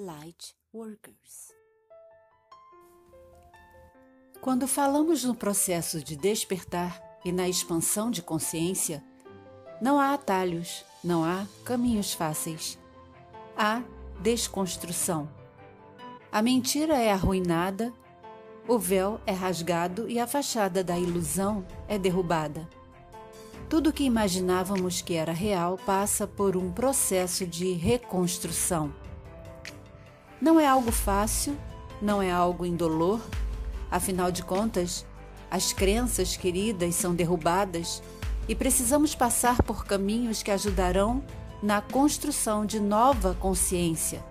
Light Workers. Quando falamos no processo de despertar e na expansão de consciência, não há atalhos, não há caminhos fáceis. Há desconstrução. A mentira é arruinada, o véu é rasgado e a fachada da ilusão é derrubada. Tudo que imaginávamos que era real passa por um processo de reconstrução. Não é algo fácil, não é algo indolor, afinal de contas, as crenças queridas são derrubadas e precisamos passar por caminhos que ajudarão na construção de nova consciência,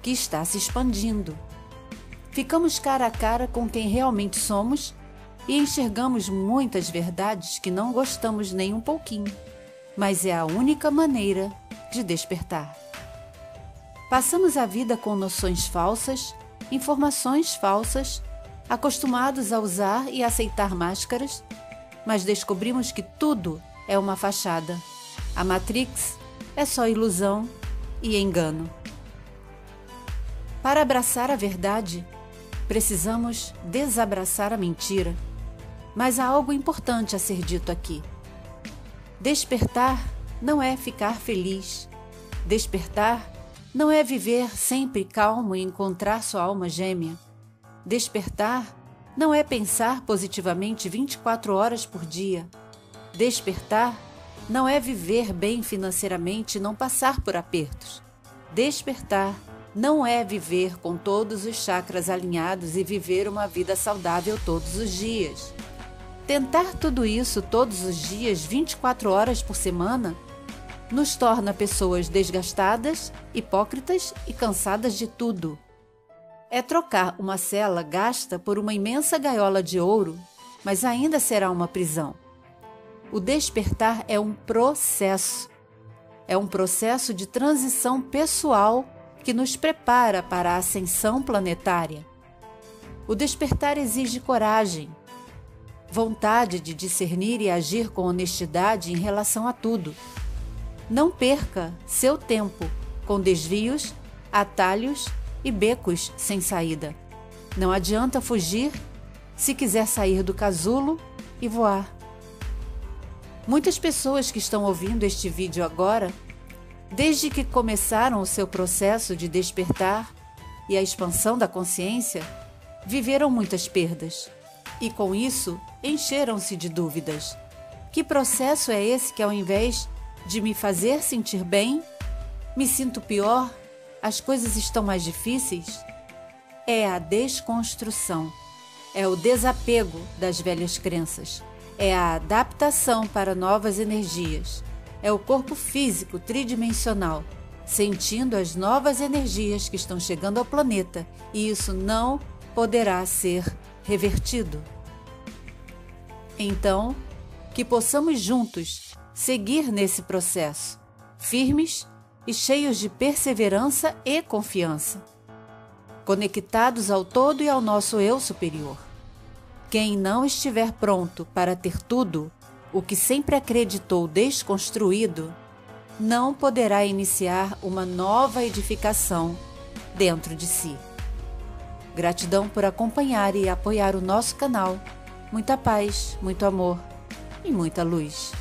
que está se expandindo. Ficamos cara a cara com quem realmente somos e enxergamos muitas verdades que não gostamos nem um pouquinho, mas é a única maneira de despertar. Passamos a vida com noções falsas, informações falsas, acostumados a usar e aceitar máscaras, mas descobrimos que tudo é uma fachada. A Matrix é só ilusão e engano. Para abraçar a verdade, precisamos desabraçar a mentira mas há algo importante a ser dito aqui. Despertar não é ficar feliz. Despertar não é viver sempre calmo e encontrar sua alma gêmea. Despertar não é pensar positivamente 24 horas por dia. Despertar não é viver bem financeiramente e não passar por apertos. Despertar não é viver com todos os chakras alinhados e viver uma vida saudável todos os dias. Tentar tudo isso todos os dias, 24 horas por semana, nos torna pessoas desgastadas, hipócritas e cansadas de tudo. É trocar uma cela gasta por uma imensa gaiola de ouro, mas ainda será uma prisão. O despertar é um processo. É um processo de transição pessoal que nos prepara para a ascensão planetária. O despertar exige coragem, vontade de discernir e agir com honestidade em relação a tudo. Não perca seu tempo com desvios, atalhos e becos sem saída. Não adianta fugir se quiser sair do casulo e voar. Muitas pessoas que estão ouvindo este vídeo agora, desde que começaram o seu processo de despertar e a expansão da consciência, viveram muitas perdas e com isso encheram-se de dúvidas. Que processo é esse que, ao invés de me fazer sentir bem, me sinto pior? As coisas estão mais difíceis? É a desconstrução, é o desapego das velhas crenças, é a adaptação para novas energias, é o corpo físico tridimensional sentindo as novas energias que estão chegando ao planeta e isso não poderá ser revertido. Então, que possamos juntos seguir nesse processo, firmes e cheios de perseverança e confiança, conectados ao todo e ao nosso eu superior. Quem não estiver pronto para ter tudo o que sempre acreditou desconstruído, não poderá iniciar uma nova edificação dentro de si. Gratidão por acompanhar e apoiar o nosso canal. Muita paz, muito amor e muita luz.